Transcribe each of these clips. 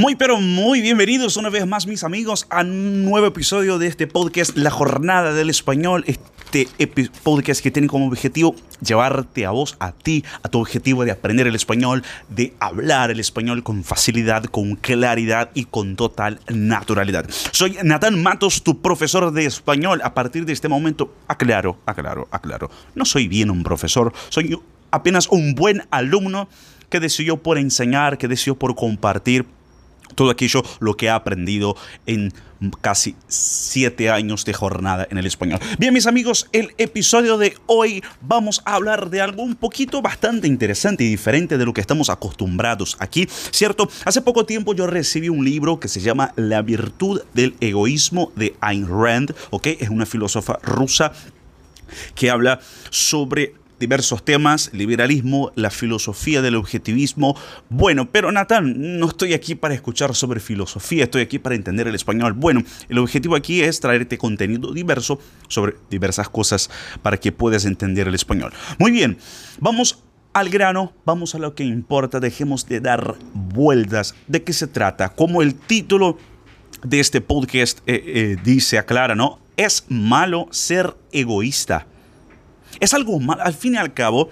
Muy pero muy bienvenidos una vez más mis amigos a un nuevo episodio de este podcast La Jornada del Español. Este podcast que tiene como objetivo llevarte a vos, a ti, a tu objetivo de aprender el español, de hablar el español con facilidad, con claridad y con total naturalidad. Soy Natán Matos, tu profesor de español. A partir de este momento, aclaro, aclaro, aclaro. No soy bien un profesor, soy apenas un buen alumno que decidió por enseñar, que decidió por compartir todo aquello lo que ha aprendido en casi siete años de jornada en el español. Bien, mis amigos, el episodio de hoy vamos a hablar de algo un poquito bastante interesante y diferente de lo que estamos acostumbrados aquí, ¿cierto? Hace poco tiempo yo recibí un libro que se llama La virtud del egoísmo de Ayn Rand, ¿ok? Es una filósofa rusa que habla sobre diversos temas, liberalismo, la filosofía del objetivismo. Bueno, pero Natán, no estoy aquí para escuchar sobre filosofía, estoy aquí para entender el español. Bueno, el objetivo aquí es traerte contenido diverso sobre diversas cosas para que puedas entender el español. Muy bien, vamos al grano, vamos a lo que importa, dejemos de dar vueltas. ¿De qué se trata? Como el título de este podcast eh, eh, dice, aclara, ¿no? Es malo ser egoísta. Es algo mal. Al fin y al cabo,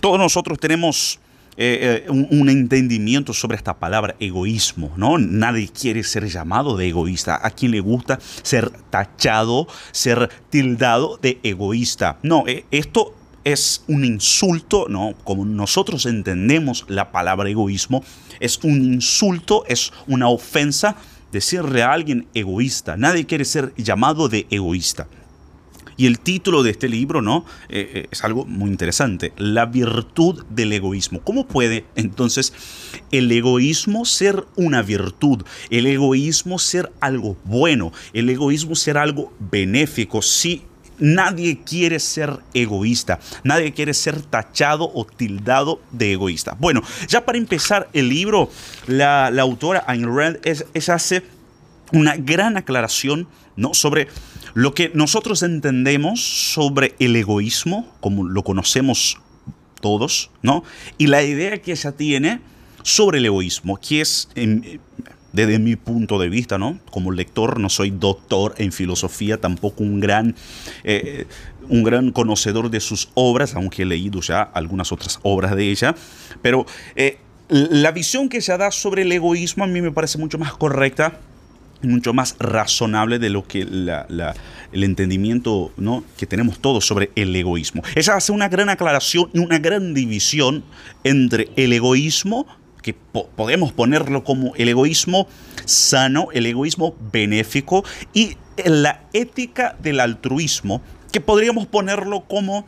todos nosotros tenemos eh, eh, un, entendimiento sobre esta palabra egoísmo, ¿no? Nadie quiere ser llamado de egoísta. A quien le gusta ser tachado, ser tildado de egoísta. No, eh, esto es un insulto, ¿no? Como nosotros entendemos la palabra egoísmo, es un insulto, es una ofensa decirle a alguien egoísta. Nadie quiere ser llamado de egoísta. Y el título de este libro, ¿no? Eh, eh, es algo muy interesante. La virtud del egoísmo. ¿Cómo puede entonces el egoísmo ser una virtud? El egoísmo ser algo bueno. El egoísmo ser algo benéfico. Si nadie quiere ser egoísta, nadie quiere ser tachado o tildado de egoísta. Bueno, ya para empezar el libro, la, autora Ayn Rand es, hace una gran aclaración ¿no? sobre lo que nosotros entendemos sobre el egoísmo, como lo conocemos todos, ¿no? Y la idea que ella tiene sobre el egoísmo, que es, desde mi punto de vista, ¿no? Como lector, no soy doctor en filosofía, tampoco un gran, eh, un gran conocedor de sus obras, aunque he leído ya algunas otras obras de ella, pero eh, la visión que ella da sobre el egoísmo a mí me parece mucho más correcta mucho más razonable de lo que el entendimiento que tenemos todos sobre el egoísmo. Ella hace una gran aclaración y una gran división entre el egoísmo, que podemos ponerlo como el egoísmo sano, el egoísmo benéfico, y la ética del altruismo, que podríamos ponerlo como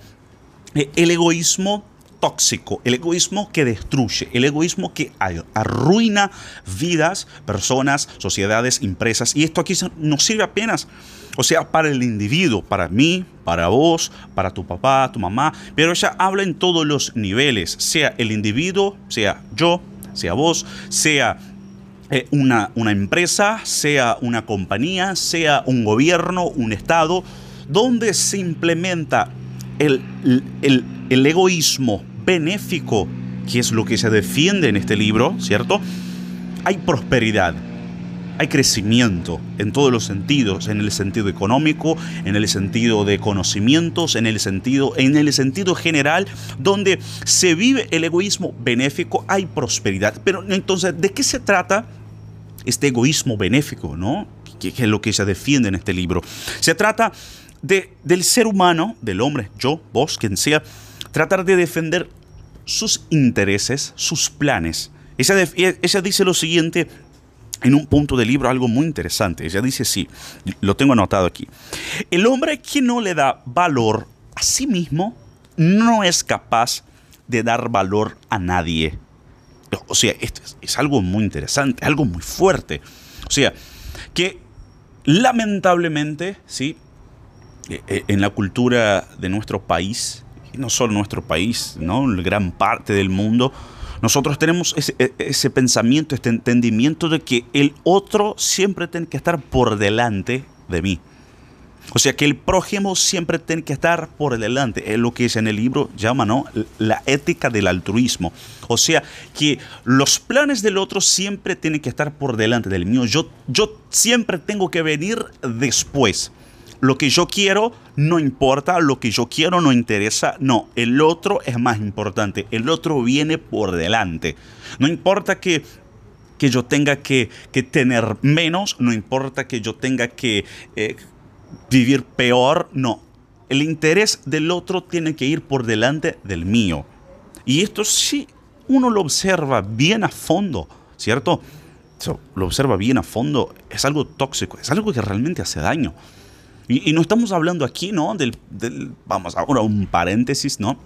eh, el egoísmo tóxico, el egoísmo que destruye, el egoísmo que arruina vidas, personas, sociedades, empresas. Y esto aquí nos sirve apenas, o sea, para el individuo, para mí, para vos, para tu papá, tu mamá, pero ella habla en todos los niveles, sea el individuo, sea yo, sea vos, sea eh, una, una, empresa, sea una compañía, sea un gobierno, un estado, donde se implementa el, el, el egoísmo benéfico, que es lo que se defiende en este libro, ¿cierto? Hay prosperidad, hay crecimiento en todos los sentidos, en el sentido económico, en el sentido de conocimientos, en el sentido, en el sentido general, donde se vive el egoísmo benéfico, hay prosperidad. Pero entonces, ¿de qué se trata este egoísmo benéfico, no? Que, es lo que se defiende en este libro. Se trata de, del ser humano, del hombre, yo, vos, quien sea, tratar de defender sus intereses, sus planes. Ella, dice lo siguiente en un punto del libro, algo muy interesante. Ella dice sí, lo tengo anotado aquí. El hombre que no le da valor a sí mismo no es capaz de dar valor a nadie. O sea, esto es, es algo muy interesante, algo muy fuerte. O sea, que lamentablemente, ¿sí? E, e, en la cultura de nuestro país, no solo nuestro país, ¿no? gran parte del mundo, nosotros tenemos ese, e, ese, pensamiento, este entendimiento de que el otro siempre tiene que estar por delante de mí. O sea que el prójimo siempre tiene que estar por delante. Es lo que es en el libro llama, ¿no? La ética del altruismo. O sea que los planes del otro siempre tienen que estar por delante del mío. Yo, yo siempre tengo que venir después. Lo que yo quiero no importa, lo que yo quiero no interesa. No, el otro es más importante. El otro viene por delante. No importa que que yo tenga que, tener menos, no importa que yo tenga que eh, vivir peor, no. El interés del otro tiene que ir por delante del mío. Y esto sí, uno lo observa bien a fondo, ¿cierto? lo observa bien a fondo, es algo tóxico, es algo que realmente hace daño. Y, no estamos hablando aquí, ¿no? Del, vamos, ahora un paréntesis, ¿no?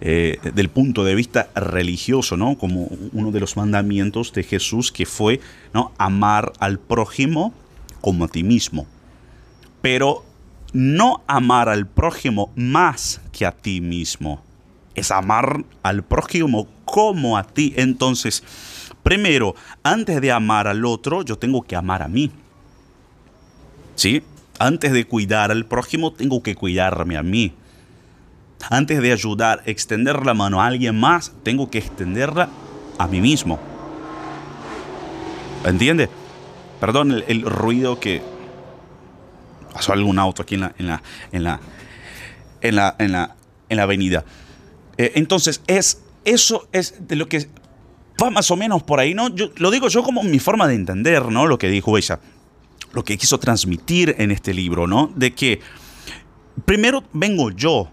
Eh, del punto de vista religioso, ¿no? Como uno de los mandamientos de Jesús que fue, ¿no? Amar al prójimo como a ti mismo pero no amar al prójimo más que a ti mismo. Es amar al prójimo como a ti. Entonces, primero, antes de amar al otro, yo tengo que amar a mí. ¿Sí? Antes de cuidar al prójimo, tengo que cuidarme a mí. Antes de ayudar, extender la mano a alguien más, tengo que extenderla a mí mismo. ¿Entiende? Perdón el ruido que, pasó algún auto aquí en la, en la, en la, en la, en la, en la avenida. Eh, entonces, es, eso es de lo que va más o menos por ahí, ¿no? Yo, lo digo yo como mi forma de entender, ¿no? Lo que dijo ella, lo que quiso transmitir en este libro, ¿no? De que primero vengo yo,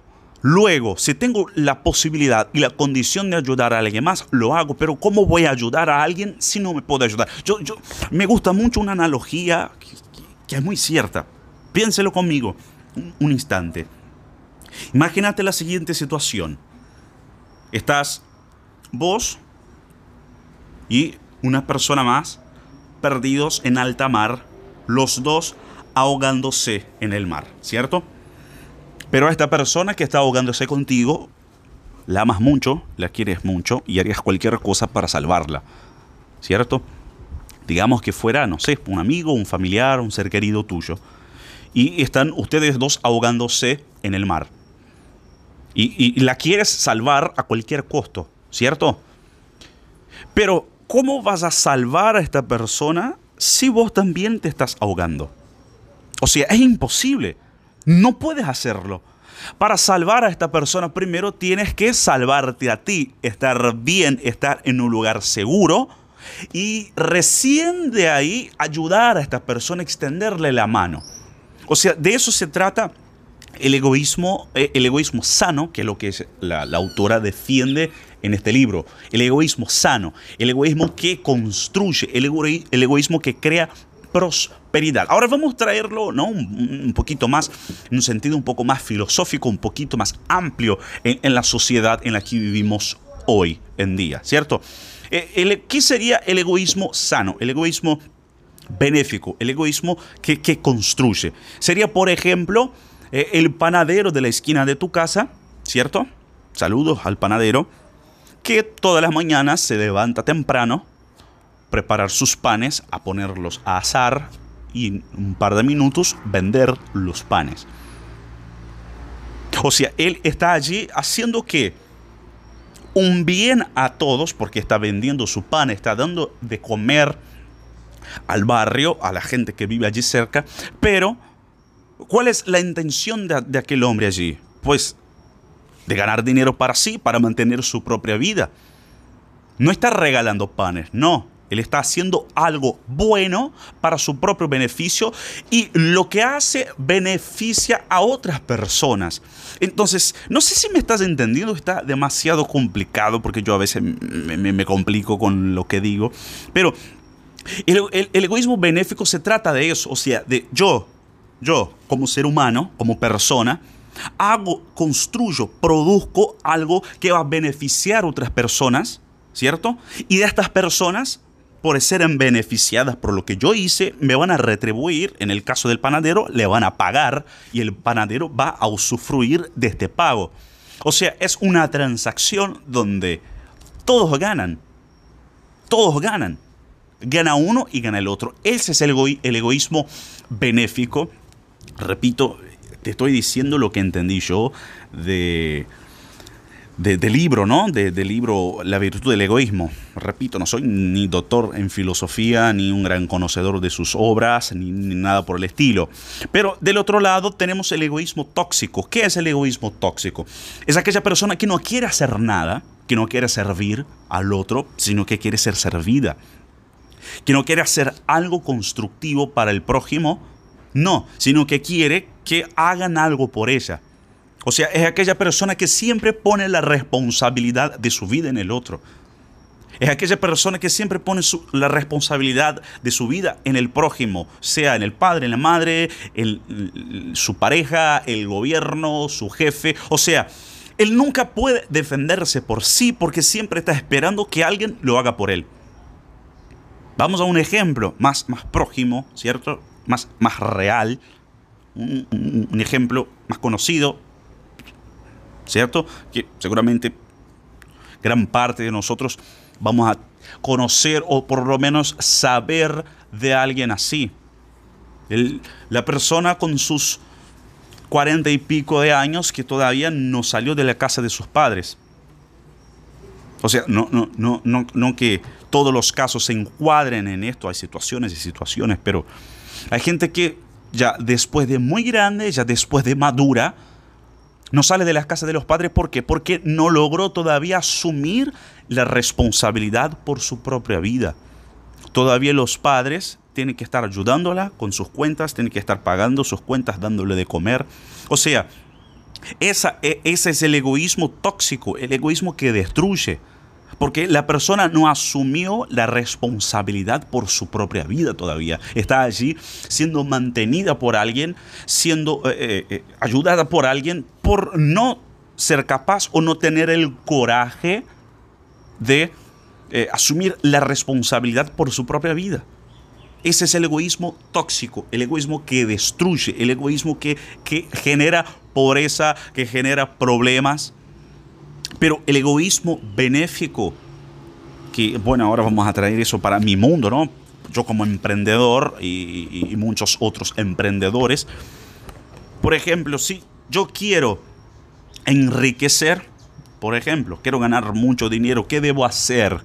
Luego, si tengo la posibilidad y la condición de ayudar a alguien más, lo hago. Pero ¿cómo voy a ayudar a alguien si no me puedo ayudar? Yo, yo me gusta mucho una analogía que es muy cierta. Piénselo conmigo un instante. Imagínate la siguiente situación. Estás vos y una persona más perdidos en alta mar, los dos ahogándose en el mar, ¿cierto? Pero a esta persona que está ahogándose contigo, la amas mucho, la quieres mucho y harías cualquier cosa para salvarla, ¿cierto? Digamos que fuera, no sé, un amigo, un familiar, un ser querido tuyo y están ustedes dos ahogándose en el mar. Y, la quieres salvar a cualquier costo, ¿cierto? Pero, ¿cómo vas a salvar a esta persona si vos también te estás ahogando? O sea, es imposible. No puedes hacerlo. Para salvar a esta persona, primero tienes que salvarte a ti, estar bien, estar en un lugar seguro y recién de ahí ayudar a esta persona, extenderle la mano. O sea, de eso se trata el egoísmo, eh, el egoísmo sano, que es lo que la, autora defiende en este libro. El egoísmo sano, el egoísmo que construye, el, el egoísmo que crea prosperidad. Ahora vamos a traerlo ¿no? un, poquito más, en un sentido un poco más filosófico, un poquito más amplio en, la sociedad en la que vivimos hoy en día, ¿cierto? Eh, ¿Qué sería el egoísmo sano? El egoísmo benéfico, el egoísmo que, construye. Sería, por ejemplo, eh, el panadero de la esquina de tu casa, ¿cierto? Saludos al panadero, que todas las mañanas se levanta temprano, preparar sus panes, a ponerlos a asar y en un par de minutos vender los panes. O sea, él está allí haciendo que un bien a todos porque está vendiendo su pan, está dando de comer al barrio, a la gente que vive allí cerca, pero ¿cuál es la intención de, aquel hombre allí? Pues de ganar dinero para sí, para mantener su propia vida. No está regalando panes, no. Él está haciendo algo bueno para su propio beneficio y lo que hace beneficia a otras personas. Entonces, no sé si me estás entendiendo, está demasiado complicado porque yo a veces me complico con lo que digo, pero el, egoísmo benéfico se trata de eso, o sea, de yo, yo como ser humano, como persona, hago, construyo, produzco algo que va a beneficiar a otras personas, ¿cierto? Y de estas personas, por ser beneficiadas por lo que yo hice, me van a retribuir, en el caso del panadero, le van a pagar y el panadero va a usufruir de este pago. O sea, es una transacción donde todos ganan. Todos ganan gana uno y gana el otro. Ese es el egoísmo benéfico repito, te estoy diciendo lo que entendí yo de, libro, ¿no? del libro La virtud del egoísmo. Repito, no soy ni doctor en filosofía, ni un gran conocedor de sus obras, ni, nada por el estilo. Pero del otro lado tenemos el egoísmo tóxico. ¿Qué es el egoísmo tóxico? Es aquella persona que no quiere hacer nada, que no quiere servir al otro, sino que quiere ser servida. Que no quiere hacer algo constructivo para el prójimo, no, sino que quiere que hagan algo por ella. O sea, es aquella persona que siempre pone la responsabilidad de su vida en el otro. Es aquella persona que siempre pone la responsabilidad de su vida en el prójimo, sea en el padre, en la madre, en su pareja, el gobierno, su jefe. O sea, él nunca puede defenderse por sí porque siempre está esperando que alguien lo haga por él. Vamos a un ejemplo más, más prójimo, ¿cierto? Más, más real. un ejemplo más conocido, ¿cierto? Que seguramente gran parte de nosotros vamos a conocer o por lo menos saber de alguien así. la persona con sus cuarenta y pico de años que todavía no salió de la casa de sus padres. O sea, no, no, no, no, no que todos los casos se encuadren en esto, hay situaciones y situaciones, pero hay gente que ya después de muy grande, ya después de madura, no sale de las casas de los padres, ¿por qué? Porque no logró todavía asumir la responsabilidad por su propia vida. Todavía los padres tienen que estar ayudándola con sus cuentas, tienen que estar pagando sus cuentas, dándole de comer. O sea, esa, e, ese es el egoísmo tóxico, el egoísmo que destruye. Porque la persona no asumió la responsabilidad por su propia vida todavía. Está allí siendo mantenida por alguien, siendo eh, eh, eh, ayudada por alguien por no ser capaz o no tener el coraje de asumir la responsabilidad por su propia vida. Ese es el egoísmo tóxico, el egoísmo que destruye, el egoísmo que, que genera pobreza, que genera problemas, pero el egoísmo benéfico, que bueno, ahora vamos a traer eso para mi mundo, ¿no? Yo como emprendedor y, muchos otros emprendedores, por ejemplo, si yo quiero enriquecer, por ejemplo, quiero ganar mucho dinero, ¿qué debo hacer?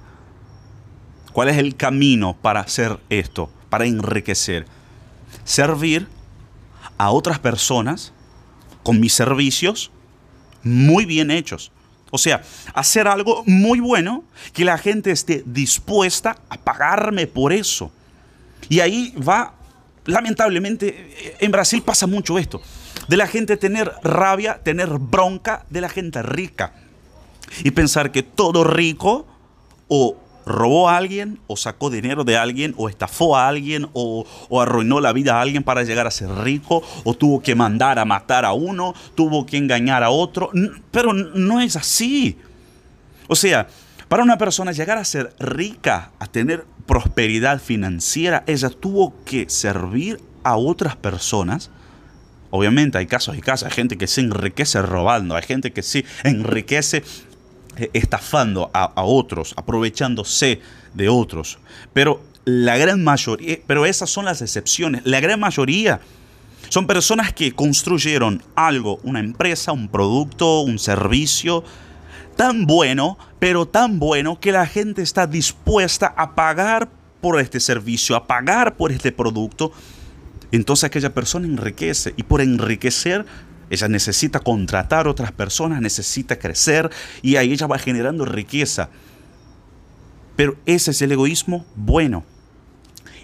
¿Cuál es el camino para hacer esto, para enriquecer? Servir a otras personas con mis servicios muy bien hechos. O sea, hacer algo muy bueno que la gente esté dispuesta a pagarme por eso. Y ahí va, lamentablemente, en Brasil pasa mucho esto, de la gente tener rabia, tener bronca de la gente rica. Y pensar que todo rico o robó a alguien, o sacó dinero de alguien, o estafó a alguien, o, arruinó la vida a alguien para llegar a ser rico, o tuvo que mandar a matar a uno, tuvo que engañar a otro. Pero no es así. O sea, para una persona llegar a ser rica, a tener prosperidad financiera, ella tuvo que servir a otras personas. Obviamente hay casos y casos, hay gente que se enriquece robando, hay gente que se enriquece estafando a, otros, aprovechándose de otros. Pero la gran mayoría, pero esas son las excepciones, la gran mayoría son personas que construyeron algo, una empresa, un producto, un servicio tan bueno, pero tan bueno que la gente está dispuesta a pagar por este servicio, a pagar por este producto. Entonces aquella persona enriquece y por enriquecer ella necesita contratar otras personas, necesita crecer y ahí ella va generando riqueza. Pero ese es el egoísmo bueno.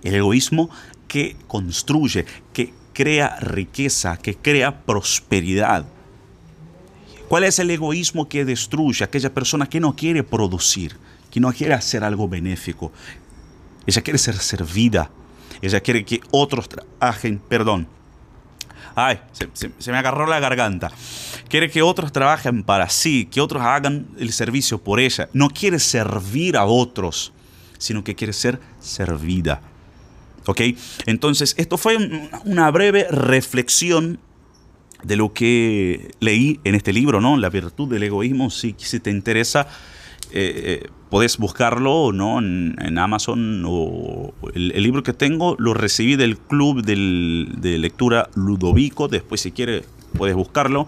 El egoísmo que construye, que crea riqueza, que crea prosperidad. ¿Cuál es el egoísmo que destruye? Aquella persona que no quiere producir, que no quiere hacer algo benéfico. Ella quiere ser servida. Ella quiere que otros trabajen, perdón, ay, se, me agarró la garganta. Quiere que otros trabajen para sí, que otros hagan el servicio por ella. No quiere servir a otros, sino que quiere ser servida. ¿Ok? Entonces, esto fue una breve reflexión de lo que leí en este libro, ¿no? La virtud del egoísmo. Si, te interesa, eh, eh, podés buscarlo ¿no? en, Amazon o el, libro que tengo lo recibí del club de lectura Ludovico, después si quieres puedes buscarlo.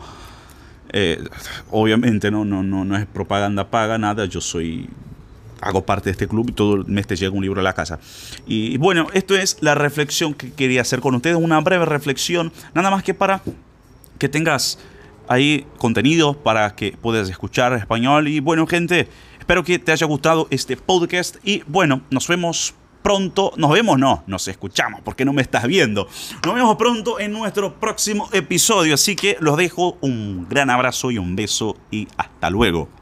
Eh, obviamente no, no, no, no es propaganda paga, nada, yo soy hago parte de este club y todo el mes te llega un libro a la casa. Y bueno, esto es la reflexión que quería hacer con ustedes, una breve reflexión, nada más que para que tengas ahí contenido para que puedas escuchar español. Y bueno, gente, espero que te haya gustado este podcast y bueno, nos vemos pronto. Nos vemos, no, nos escuchamos porque no me estás viendo. Nos vemos pronto en nuestro próximo episodio. Así que los dejo un gran abrazo y un beso y hasta luego.